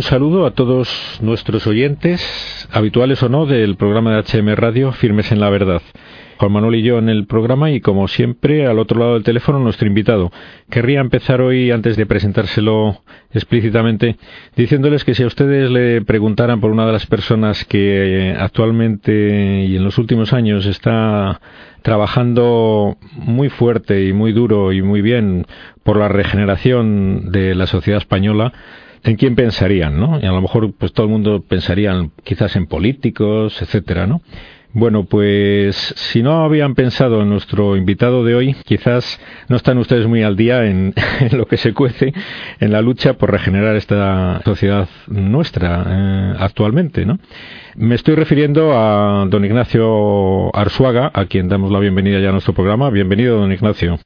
Un saludo a todos nuestros oyentes, habituales o no, del programa de HM Radio Firmes en la Verdad. Juan Manuel y yo en el programa y como siempre al otro lado del teléfono nuestro invitado. Querría empezar hoy, antes de presentárselo explícitamente, diciéndoles que si a ustedes le preguntaran por una de las personas que actualmente y en los últimos años está trabajando muy fuerte y muy duro y muy bien por la regeneración de la sociedad española, en quién pensarían, ¿no? Y a lo mejor pues todo el mundo pensaría quizás en políticos, etcétera, ¿no? Bueno, pues si no habían pensado en nuestro invitado de hoy, quizás no están ustedes muy al día en, lo que se cuece en la lucha por regenerar esta sociedad nuestra eh, actualmente, ¿no? Me estoy refiriendo a don Ignacio Arzuaga, a quien damos la bienvenida ya a nuestro programa. Bienvenido, don Ignacio.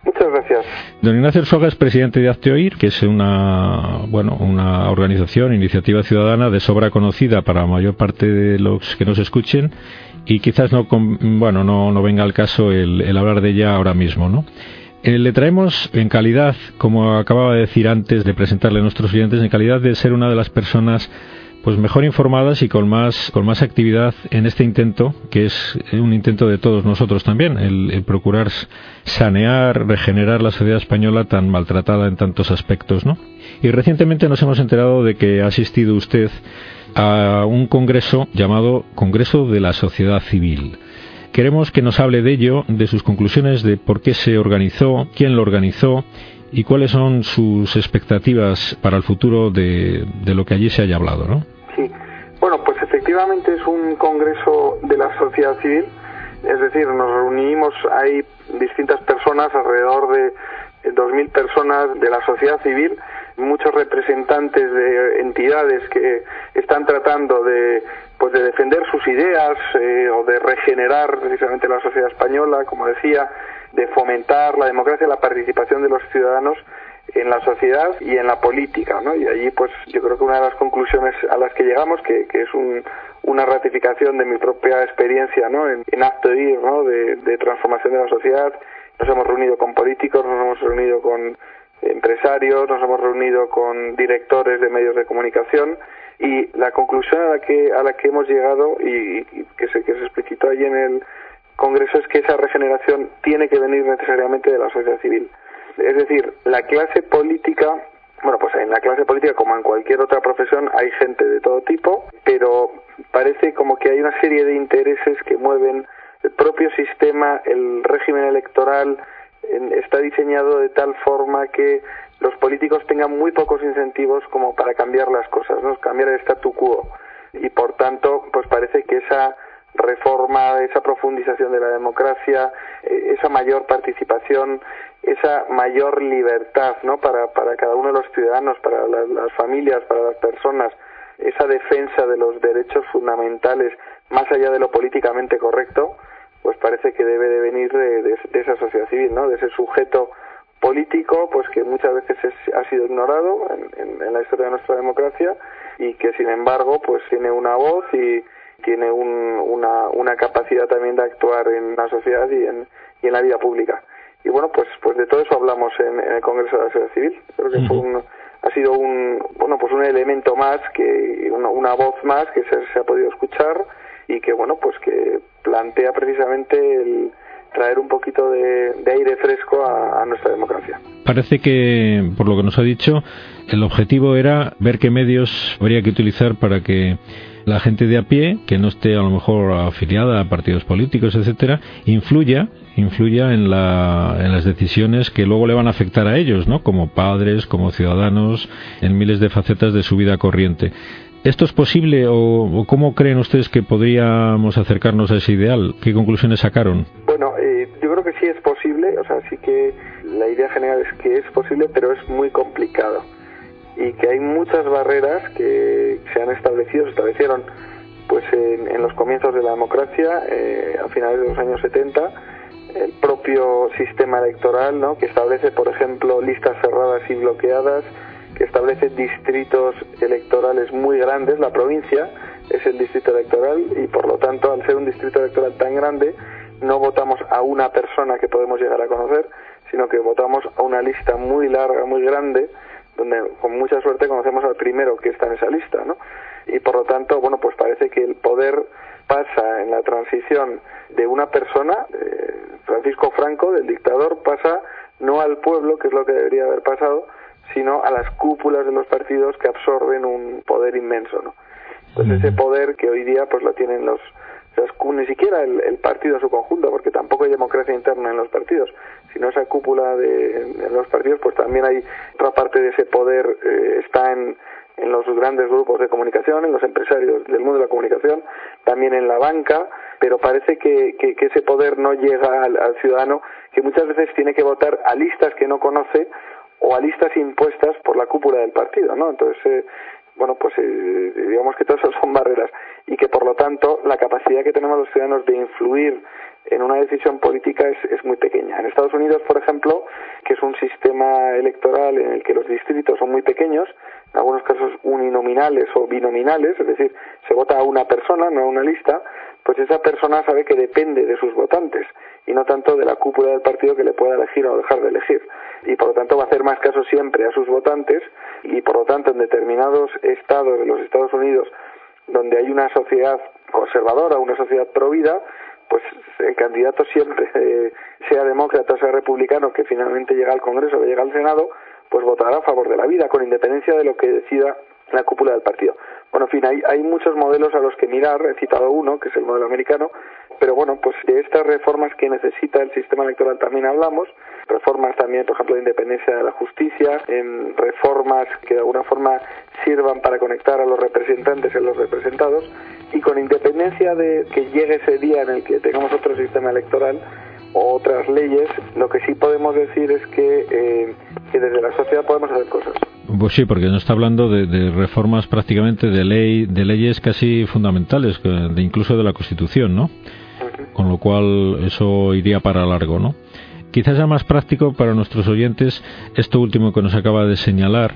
Don Ignacio Arzuaga es presidente de Oír, que es una, bueno, una organización, iniciativa ciudadana de sobra conocida para la mayor parte de los que nos escuchen y quizás no, bueno, no, no venga al caso el, el hablar de ella ahora mismo, ¿no? Eh, le traemos en calidad, como acababa de decir antes de presentarle a nuestros clientes, en calidad de ser una de las personas pues mejor informadas y con más con más actividad en este intento que es un intento de todos nosotros también el, procurar sanear regenerar la sociedad española tan maltratada en tantos aspectos no y recientemente nos hemos enterado de que ha asistido usted a un congreso llamado Congreso de la Sociedad Civil. Queremos que nos hable de ello, de sus conclusiones, de por qué se organizó, quién lo organizó y cuáles son sus expectativas para el futuro de, lo que allí se haya hablado, ¿no? Sí, bueno, pues efectivamente es un congreso de la sociedad civil, es decir, nos reunimos, hay distintas personas, alrededor de 2.000 personas de la sociedad civil, muchos representantes de entidades que están tratando de pues de defender sus ideas eh, o de regenerar precisamente la sociedad española, como decía, de fomentar la democracia la participación de los ciudadanos en la sociedad y en la política, ¿no? Y allí, pues, yo creo que una de las conclusiones a las que llegamos, que, que es un, una ratificación de mi propia experiencia, ¿no? En, acto de ir, ¿no? De, transformación de la sociedad. Nos hemos reunido con políticos, nos hemos reunido con empresarios, nos hemos reunido con directores de medios de comunicación y la conclusión a la que a la que hemos llegado y, que se que se explicitó allí en el Congreso es que esa regeneración tiene que venir necesariamente de la sociedad civil. Es decir, la clase política bueno, pues en la clase política, como en cualquier otra profesión, hay gente de todo tipo, pero parece como que hay una serie de intereses que mueven el propio sistema, el régimen electoral, está diseñado de tal forma que los políticos tengan muy pocos incentivos como para cambiar las cosas, ¿no? cambiar el statu quo. Y por tanto, pues parece que esa reforma, esa profundización de la democracia, eh, esa mayor participación, esa mayor libertad ¿no? para, para cada uno de los ciudadanos, para las familias, para las personas, esa defensa de los derechos fundamentales más allá de lo políticamente correcto, pues parece que debe de venir de, esa sociedad civil, ¿no? De ese sujeto político, pues que muchas veces ha sido ignorado en, la historia de nuestra democracia y que sin embargo, pues tiene una voz y tiene una, una capacidad también de actuar en la sociedad y en, y en la vida pública. Y bueno, pues, pues de todo eso hablamos en, el Congreso de la Sociedad Civil. Creo que fue un, ha sido un, bueno, pues un elemento más, que una, una voz más que se, se ha podido escuchar y que bueno pues que plantea precisamente el traer un poquito de, aire fresco a, nuestra democracia. Parece que, por lo que nos ha dicho, el objetivo era ver qué medios habría que utilizar para que la gente de a pie, que no esté a lo mejor afiliada a partidos políticos, etcétera, influya, influya en, la, en las decisiones que luego le van a afectar a ellos, ¿no? Como padres, como ciudadanos, en miles de facetas de su vida corriente. ¿Esto es posible o, cómo creen ustedes que podríamos acercarnos a ese ideal? ¿Qué conclusiones sacaron? Bueno, eh, yo creo que sí es posible, o sea, sí que la idea general es que es posible, pero es muy complicado y que hay muchas barreras que se han establecido, se establecieron pues en, los comienzos de la democracia, eh, a finales de los años 70, el propio sistema electoral, ¿no? que establece, por ejemplo, listas cerradas y bloqueadas, que establece distritos electorales muy grandes. La provincia es el distrito electoral y por lo tanto, al ser un distrito electoral tan grande, no votamos a una persona que podemos llegar a conocer, sino que votamos a una lista muy larga, muy grande donde con mucha suerte conocemos al primero que está en esa lista, ¿no? Y por lo tanto, bueno, pues parece que el poder pasa en la transición de una persona, Francisco Franco, del dictador, pasa no al pueblo, que es lo que debería haber pasado, sino a las cúpulas de los partidos que absorben un poder inmenso, ¿no? Entonces ese poder que hoy día pues lo tienen los, ni siquiera el, partido en su conjunto, porque tampoco hay democracia interna en los partidos, sino esa cúpula de los partidos, pues también hay otra parte de ese poder eh, está en, en los grandes grupos de comunicación, en los empresarios del mundo de la comunicación, también en la banca, pero parece que, que, ese poder no llega al, ciudadano, que muchas veces tiene que votar a listas que no conoce o a listas impuestas por la cúpula del partido, ¿no? Entonces, eh, bueno, pues eh, digamos que todas esas son barreras y que por lo tanto la capacidad que tenemos los ciudadanos de influir en una decisión política es, es, muy pequeña. En Estados Unidos, por ejemplo, que es un sistema electoral en el que los distritos son muy pequeños, en algunos casos uninominales o binominales, es decir, se vota a una persona, no a una lista, pues esa persona sabe que depende de sus votantes y no tanto de la cúpula del partido que le pueda elegir o dejar de elegir. Y por lo tanto va a hacer más caso siempre a sus votantes y por lo tanto en determinados estados de los Estados Unidos donde hay una sociedad conservadora, una sociedad provida, pues el candidato siempre, eh, sea demócrata o sea republicano, que finalmente llega al Congreso o llega al Senado, pues votará a favor de la vida, con independencia de lo que decida la cúpula del partido. Bueno, en fin, hay, hay muchos modelos a los que mirar, he citado uno, que es el modelo americano, pero bueno, pues de estas reformas que necesita el sistema electoral también hablamos, reformas también, por ejemplo, de independencia de la justicia, en reformas que de alguna forma sirvan para conectar a los representantes a los representados, y con independencia de que llegue ese día en el que tengamos otro sistema electoral, o otras leyes, lo que sí podemos decir es que, eh, desde la sociedad podemos hacer cosas. Pues sí, porque no está hablando de, reformas prácticamente de ley, de leyes casi fundamentales, de incluso de la Constitución, ¿no? Con lo cual eso iría para largo, ¿no? Quizás sea más práctico para nuestros oyentes esto último que nos acaba de señalar,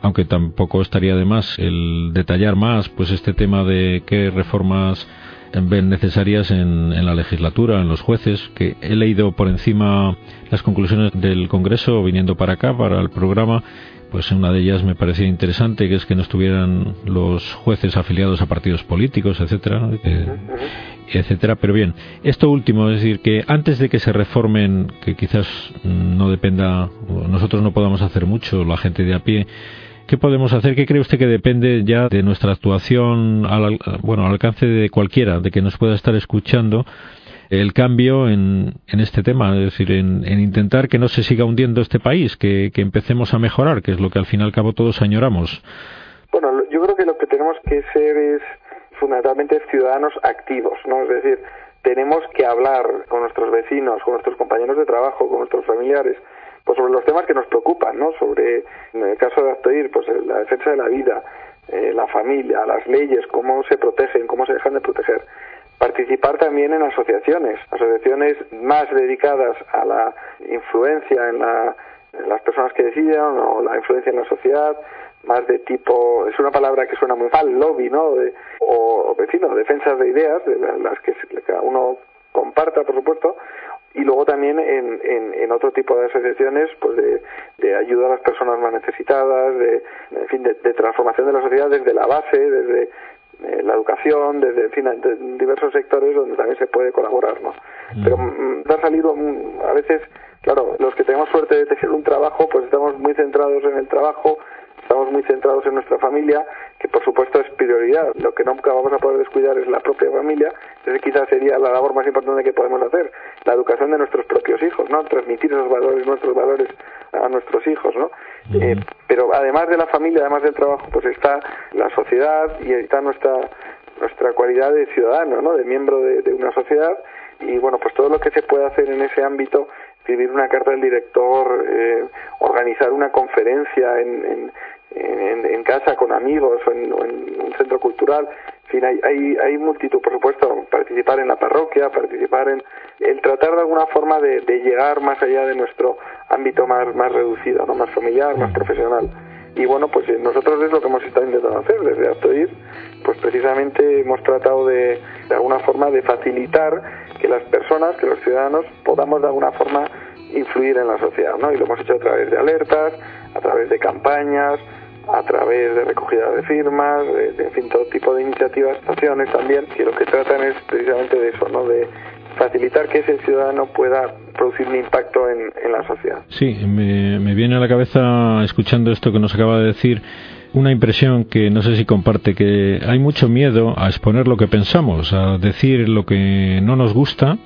aunque tampoco estaría de más el detallar más, pues este tema de qué reformas ven necesarias en, en, la legislatura, en los jueces, que he leído por encima las conclusiones del Congreso viniendo para acá, para el programa, pues una de ellas me parecía interesante, que es que no estuvieran los jueces afiliados a partidos políticos, etcétera, etcétera. Pero bien, esto último, es decir, que antes de que se reformen, que quizás no dependa, nosotros no podamos hacer mucho, la gente de a pie, ¿Qué podemos hacer? ¿Qué cree usted que depende ya de nuestra actuación al, bueno, al alcance de cualquiera, de que nos pueda estar escuchando? el cambio en, en este tema, es decir, en, intentar que no se siga hundiendo este país, que, empecemos a mejorar, que es lo que al fin y al cabo todos añoramos. Bueno, yo creo que lo que tenemos que ser es fundamentalmente ciudadanos activos, ¿no? Es decir, tenemos que hablar con nuestros vecinos, con nuestros compañeros de trabajo, con nuestros familiares, pues sobre los temas que nos preocupan, ¿no? Sobre, en el caso de Actoir, pues la defensa de la vida, eh, la familia, las leyes, cómo se protegen, cómo se dejan de proteger participar también en asociaciones, asociaciones más dedicadas a la influencia en, las personas que deciden o la influencia en la sociedad, más de tipo, es una palabra que suena muy mal, lobby, ¿no? o, vecino, defensas de ideas, de las que cada uno comparta, por supuesto, y luego también en, en, otro tipo de asociaciones pues de, de, ayuda a las personas más necesitadas de en fin de, de, transformación de la sociedad desde la base desde eh, la educación, desde en fin, diversos sectores donde también se puede colaborar, ¿no? Mm. Pero mm, ha salido mm, a veces, claro, los que tenemos suerte de tener un trabajo, pues estamos muy centrados en el trabajo, estamos muy centrados en nuestra familia, que por supuesto es prioridad. Lo que nunca vamos a poder descuidar es la propia familia, entonces quizás sería la labor más importante que podemos hacer, la educación de nuestros propios hijos, ¿no? Transmitir esos valores, nuestros valores a nuestros hijos, ¿no? Eh, pero además de la familia, además del trabajo, pues está la sociedad y está nuestra nuestra cualidad de ciudadano, ¿no? De miembro de, una sociedad y bueno, pues todo lo que se puede hacer en ese ámbito escribir una carta del director, eh, organizar una conferencia en, en, en, casa con amigos o en, un centro cultural. En fin, hay, hay, hay multitud, por supuesto, participar en la parroquia, participar en el tratar de alguna forma de, de llegar más allá de nuestro ámbito más, más reducido, ¿no? más familiar, más profesional. Y bueno, pues eh, nosotros es lo que hemos estado intentando hacer desde Actoir, pues precisamente hemos tratado de, de alguna forma de facilitar que las personas, que los ciudadanos podamos de alguna forma influir en la sociedad, ¿no? Y lo hemos hecho a través de alertas, a través de campañas, a través de recogida de firmas, de, en fin, todo tipo de iniciativas, acciones también, que lo que tratan es precisamente de eso, ¿no? De facilitar que ese ciudadano pueda producir un impacto en, en la sociedad. Sí, me, me viene a la cabeza, escuchando esto que nos acaba de decir, una impresión que no sé si comparte, que hay mucho miedo a exponer lo que pensamos, a decir lo que no nos gusta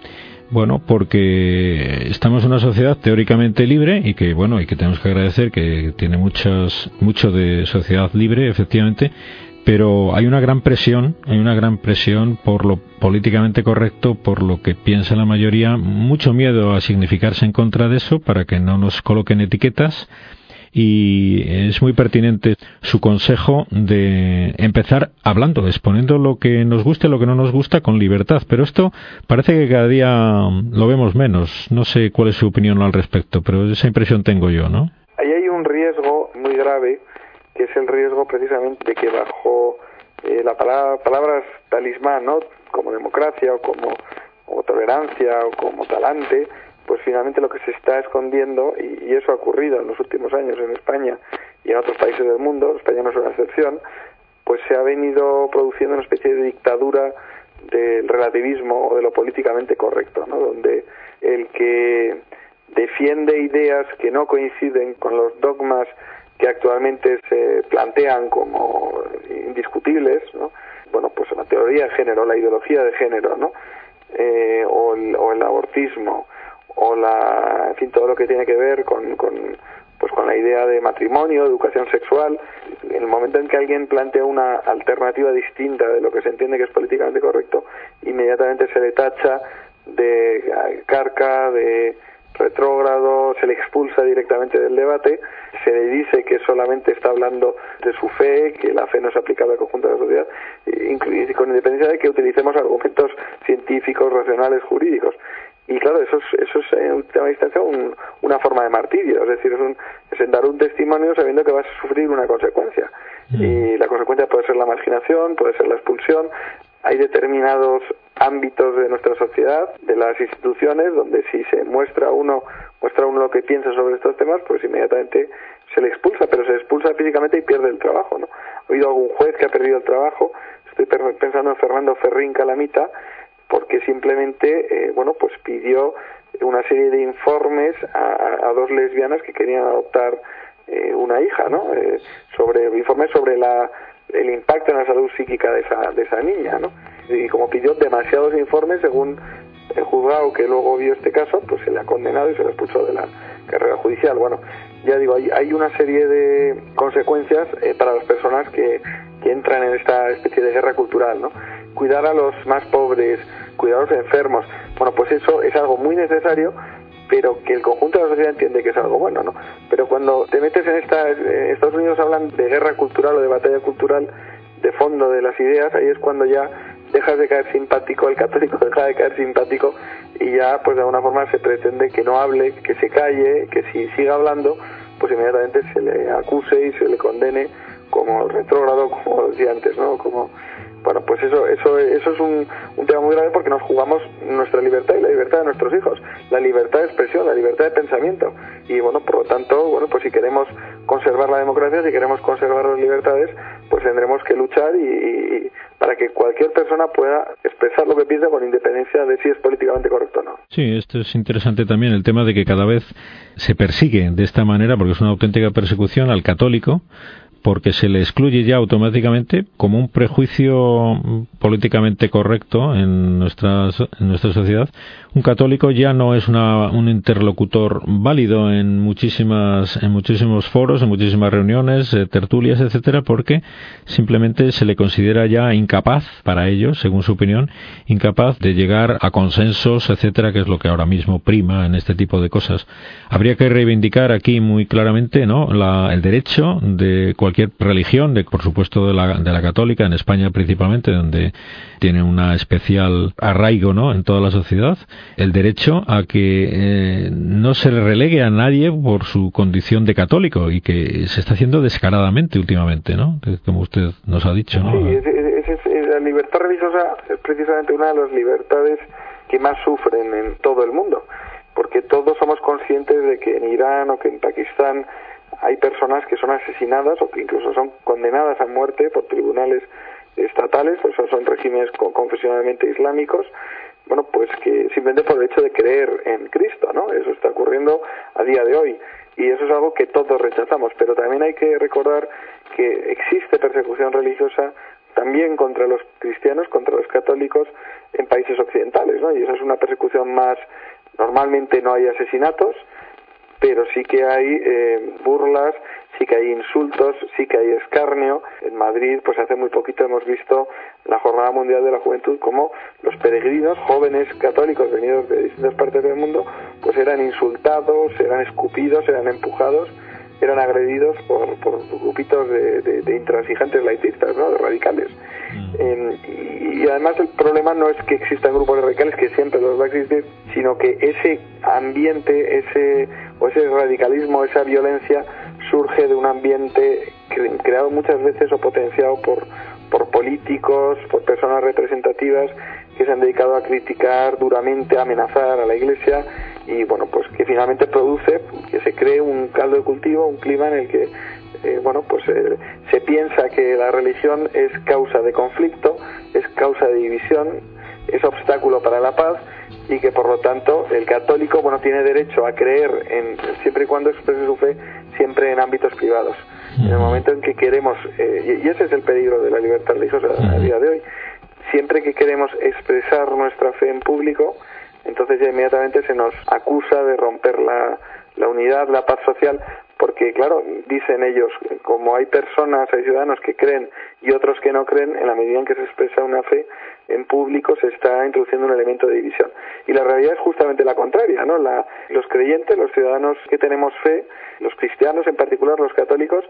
bueno, porque estamos en una sociedad teóricamente libre y que, bueno, y que tenemos que agradecer que tiene muchas, mucho de sociedad libre, efectivamente, pero hay una gran presión, hay una gran presión por lo políticamente correcto, por lo que piensa la mayoría, mucho miedo a significarse en contra de eso para que no nos coloquen etiquetas y es muy pertinente su consejo de empezar hablando, exponiendo lo que nos guste, lo que no nos gusta con libertad. Pero esto parece que cada día lo vemos menos. No sé cuál es su opinión al respecto, pero esa impresión tengo yo, ¿no? Ahí hay un riesgo muy grave, que es el riesgo precisamente de que bajo eh, la palabra, palabras talismán, ¿no? Como democracia o como o tolerancia o como talante, pues finalmente lo que se está escondiendo, y, eso ha ocurrido en los últimos años en España y en otros países del mundo, España no es una excepción, pues se ha venido produciendo una especie de dictadura del relativismo o de lo políticamente correcto, ¿no? donde el que defiende ideas que no coinciden con los dogmas que actualmente se plantean como indiscutibles, ¿no? bueno, pues la teoría de género, la ideología de género, ¿no? Eh, o, el, o el abortismo, o la, en fin, todo lo que tiene que ver con, con, pues con la idea de matrimonio, educación sexual. En el momento en que alguien plantea una alternativa distinta de lo que se entiende que es políticamente correcto, inmediatamente se le tacha de carca, de retrógrado, se le expulsa directamente del debate, se le dice que solamente está hablando de su fe, que la fe no es aplicable al conjunto de la sociedad, con independencia de que utilicemos argumentos científicos, racionales, jurídicos. Y claro, eso es, eso es en última instancia una forma de martirio, es decir, es, un, es dar un testimonio sabiendo que vas a sufrir una consecuencia. Mm. Y la consecuencia puede ser la marginación, puede ser la expulsión. Hay determinados ámbitos de nuestra sociedad, de las instituciones, donde si se muestra uno, muestra uno lo que piensa sobre estos temas, pues inmediatamente se le expulsa, pero se expulsa físicamente y pierde el trabajo, ¿no? He oído algún juez que ha perdido el trabajo, estoy pensando en Fernando Ferrín Calamita, porque simplemente, eh, bueno, pues pidió una serie de informes a, dos lesbianas que querían adoptar eh, una hija, ¿no? Eh, sobre informes sobre la el impacto en la salud psíquica de esa de esa niña, ¿no? Y como pidió demasiados informes, según el juzgado que luego vio este caso, pues se le ha condenado y se le expulsó de la carrera judicial. Bueno, ya digo, hay, hay una serie de consecuencias para las personas que, que entran en esta especie de guerra cultural, ¿no? Cuidar a los más pobres, cuidados enfermos. Bueno, pues eso es algo muy necesario, pero que el conjunto de la sociedad entiende que es algo bueno, ¿no? Pero cuando te metes en esta, Estados Unidos hablan de guerra cultural o de batalla cultural de fondo de las ideas, ahí es cuando ya dejas de caer simpático, el católico deja de caer simpático y ya pues de alguna forma se pretende que no hable, que se calle, que si siga hablando, pues inmediatamente se le acuse y se le condene como retrógrado, como decía antes, ¿no? Como bueno, pues eso, eso, eso es un, tema muy grave porque nos jugamos nuestra libertad y la libertad de nuestros hijos, la libertad de expresión, la libertad de pensamiento. Y bueno, por lo tanto, bueno, pues si queremos conservar la democracia, si queremos conservar las libertades, pues tendremos que luchar y, para que cualquier persona pueda expresar lo que piensa con independencia de si es políticamente correcto o no. Sí, esto es interesante también, el tema de que cada vez se persigue de esta manera, porque es una auténtica persecución al católico, porque se le excluye ya automáticamente como un prejuicio políticamente correcto en nuestra, en nuestra sociedad. Un católico ya no es una, un interlocutor válido en muchísimas, en muchísimos foros, en muchísimas reuniones, eh, tertulias, etcétera, porque simplemente se le considera ya incapaz para ellos, según su opinión, incapaz de llegar a consensos, etcétera, que es lo que ahora mismo prima en este tipo de cosas. Habría que reivindicar aquí muy claramente, ¿no? La, el derecho de cualquier cualquier religión, de, por supuesto de la, de la católica, en España principalmente, donde tiene una especial arraigo ¿no? en toda la sociedad, el derecho a que eh, no se relegue a nadie por su condición de católico y que se está haciendo descaradamente últimamente, ¿no? como usted nos ha dicho. ¿no? Sí, la libertad religiosa es precisamente una de las libertades que más sufren en todo el mundo porque todos somos conscientes de que en Irán o que en Pakistán hay personas que son asesinadas o que incluso son condenadas a muerte por tribunales estatales, pues son regímenes confesionalmente islámicos, bueno, pues que simplemente por el hecho de creer en Cristo, ¿no? Eso está ocurriendo a día de hoy y eso es algo que todos rechazamos, pero también hay que recordar que existe persecución religiosa también contra los cristianos, contra los católicos en países occidentales, ¿no? Y esa es una persecución más, normalmente no hay asesinatos, pero sí que hay eh, burlas, sí que hay insultos, sí que hay escarnio. En Madrid, pues hace muy poquito hemos visto la Jornada Mundial de la Juventud como los peregrinos, jóvenes católicos venidos de distintas partes del mundo, pues eran insultados, eran escupidos, eran empujados, eran agredidos por, grupitos de, intransigentes laicistas, ¿no? de radicales. Mm. y, además el problema no es que existan grupos de radicales, que siempre los va a existir, sino que ese ambiente, ese o ese radicalismo, esa violencia surge de un ambiente creado muchas veces o potenciado por, por políticos, por personas representativas que se han dedicado a criticar duramente, a amenazar a la Iglesia y bueno, pues que finalmente produce que se cree un caldo de cultivo, un clima en el que eh, bueno, pues eh, se piensa que la religión es causa de conflicto, es causa de división, es obstáculo para la paz y que por lo tanto el católico bueno tiene derecho a creer en siempre y cuando exprese su fe siempre en ámbitos privados. En el momento en que queremos eh, y ese es el peligro de la libertad religiosa a día de hoy siempre que queremos expresar nuestra fe en público entonces ya inmediatamente se nos acusa de romper la, la unidad la paz social porque claro, dicen ellos, como hay personas, hay ciudadanos que creen y otros que no creen, en la medida en que se expresa una fe en público se está introduciendo un elemento de división. Y la realidad es justamente la contraria, ¿no? La, los creyentes, los ciudadanos que tenemos fe, los cristianos en particular, los católicos,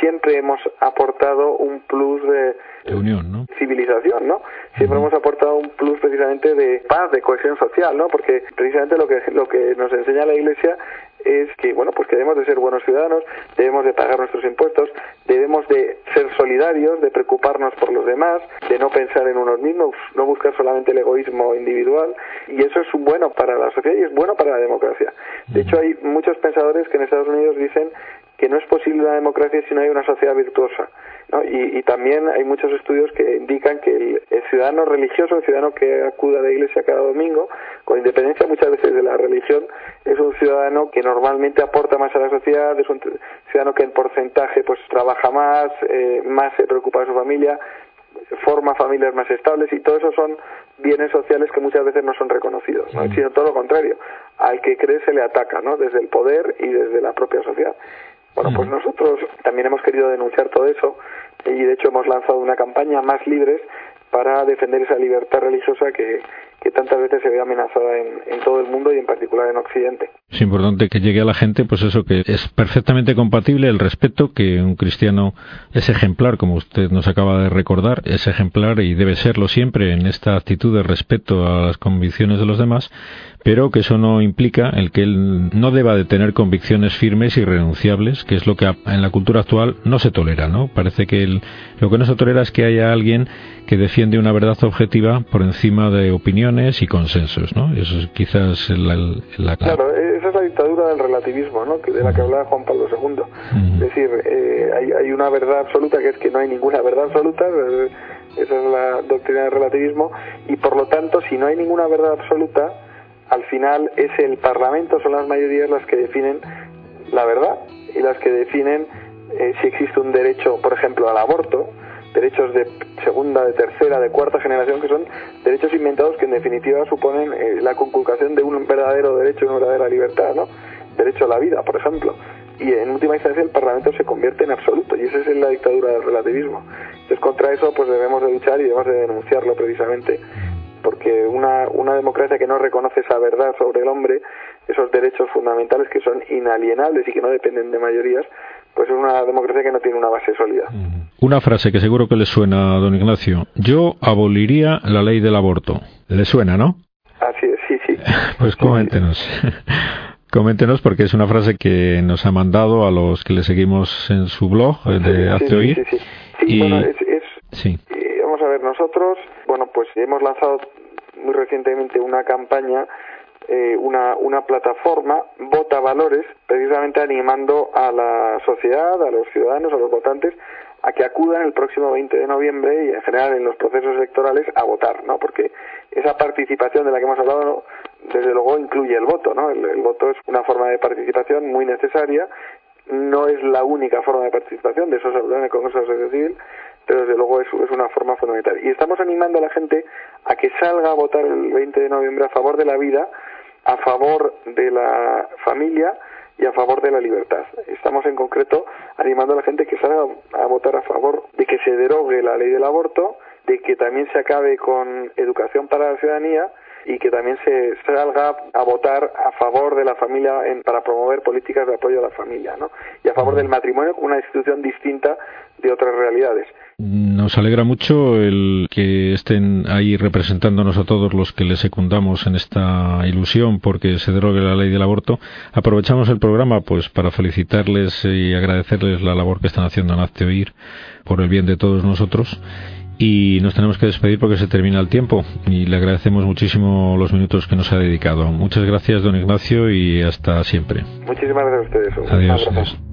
siempre hemos aportado un plus de, unión, ¿no? Civilización, ¿no? Siempre hemos aportado un plus precisamente de paz, de cohesión social, ¿no? Porque precisamente lo que, lo que nos enseña la Iglesia es que, bueno, pues que debemos de ser buenos ciudadanos, debemos de pagar nuestros impuestos, debemos de ser solidarios, de preocuparnos por los demás, de no pensar en unos mismos, no buscar solamente el egoísmo individual, y eso es bueno para la sociedad y es bueno para la democracia. De hecho, hay muchos pensadores que en Estados Unidos dicen que no es posible una democracia si no hay una sociedad virtuosa. ¿no? Y, también hay muchos estudios que indican que el, ciudadano religioso, el ciudadano que acude a la iglesia cada domingo, con independencia muchas veces de la religión, es un ciudadano que normalmente aporta más a la sociedad, es un ciudadano que en porcentaje pues trabaja más, eh, más se preocupa de su familia, forma familias más estables y todo eso son bienes sociales que muchas veces no son reconocidos, ¿no? sino todo lo contrario. Al que cree se le ataca, ¿no? Desde el poder y desde la propia sociedad. Bueno, pues nosotros también hemos querido denunciar todo eso y de hecho hemos lanzado una campaña más libres para defender esa libertad religiosa que, que tantas veces se ve amenazada en, todo el mundo y en particular en Occidente. Es importante que llegue a la gente, pues eso, que es perfectamente compatible el respeto, que un cristiano es ejemplar, como usted nos acaba de recordar, es ejemplar y debe serlo siempre en esta actitud de respeto a las convicciones de los demás, pero que eso no implica el que él no deba de tener convicciones firmes y renunciables, que es lo que en la cultura actual no se tolera, ¿no? Parece que lo que no se tolera es que haya alguien que defiende una verdad objetiva por encima de opiniones y consensos, ¿no? Eso es quizás la, la Claro, esa es la dictadura del relativismo, ¿no? de la que hablaba Juan Pablo II. Es decir, eh, hay, hay una verdad absoluta que es que no hay ninguna verdad absoluta, eh, esa es la doctrina del relativismo, y por lo tanto, si no hay ninguna verdad absoluta, al final es el Parlamento, son las mayorías las que definen la verdad y las que definen eh, si existe un derecho, por ejemplo, al aborto, derechos de segunda, de tercera, de cuarta generación, que son derechos inventados que en definitiva suponen eh, la conculcación de un verdadero derecho una verdadera libertad, ¿no? Derecho a la vida, por ejemplo. Y en última instancia el Parlamento se convierte en absoluto, y esa es la dictadura del relativismo. Entonces contra eso pues debemos de luchar y debemos de denunciarlo precisamente porque una, una democracia que no reconoce esa verdad sobre el hombre, esos derechos fundamentales que son inalienables y que no dependen de mayorías, pues es una democracia que no tiene una base sólida. Una frase que seguro que le suena a don Ignacio. Yo aboliría la ley del aborto. ¿Le suena, no? Así es, sí, sí. Pues coméntenos. Coméntenos porque es una frase que nos ha mandado a los que le seguimos en su blog eh, de Hace Oír. Sí, sí, sí. bueno, es, sí. vamos a ver, nosotros, bueno, pues hemos lanzado muy recientemente una campaña eh, una, una plataforma, Vota Valores, precisamente animando a la sociedad, a los ciudadanos, a los votantes, a que acudan el próximo 20 de noviembre y en general en los procesos electorales a votar, ¿no? Porque esa participación de la que hemos hablado, desde luego incluye el voto, ¿no? El, voto es una forma de participación muy necesaria, no es la única forma de participación, de eso se habló en el Congreso de la Sociedad Civil, pero desde luego es, es una forma fundamental. Y estamos animando a la gente a que salga a votar el 20 de noviembre a favor de la vida, a favor de la familia, y a favor de la libertad. Estamos en concreto animando a la gente que salga a votar a favor de que se derogue la ley del aborto, de que también se acabe con educación para la ciudadanía y que también se salga a votar a favor de la familia para promover políticas de apoyo a la familia, ¿no? Y a favor del matrimonio como una institución distinta de otras realidades. Nos alegra mucho el que estén ahí representándonos a todos los que les secundamos en esta ilusión porque se derogue la ley del aborto. Aprovechamos el programa pues para felicitarles y agradecerles la labor que están haciendo en Hazte Oír por el bien de todos nosotros y nos tenemos que despedir porque se termina el tiempo y le agradecemos muchísimo los minutos que nos ha dedicado. Muchas gracias, don Ignacio, y hasta siempre. Muchísimas gracias a ustedes. Adiós.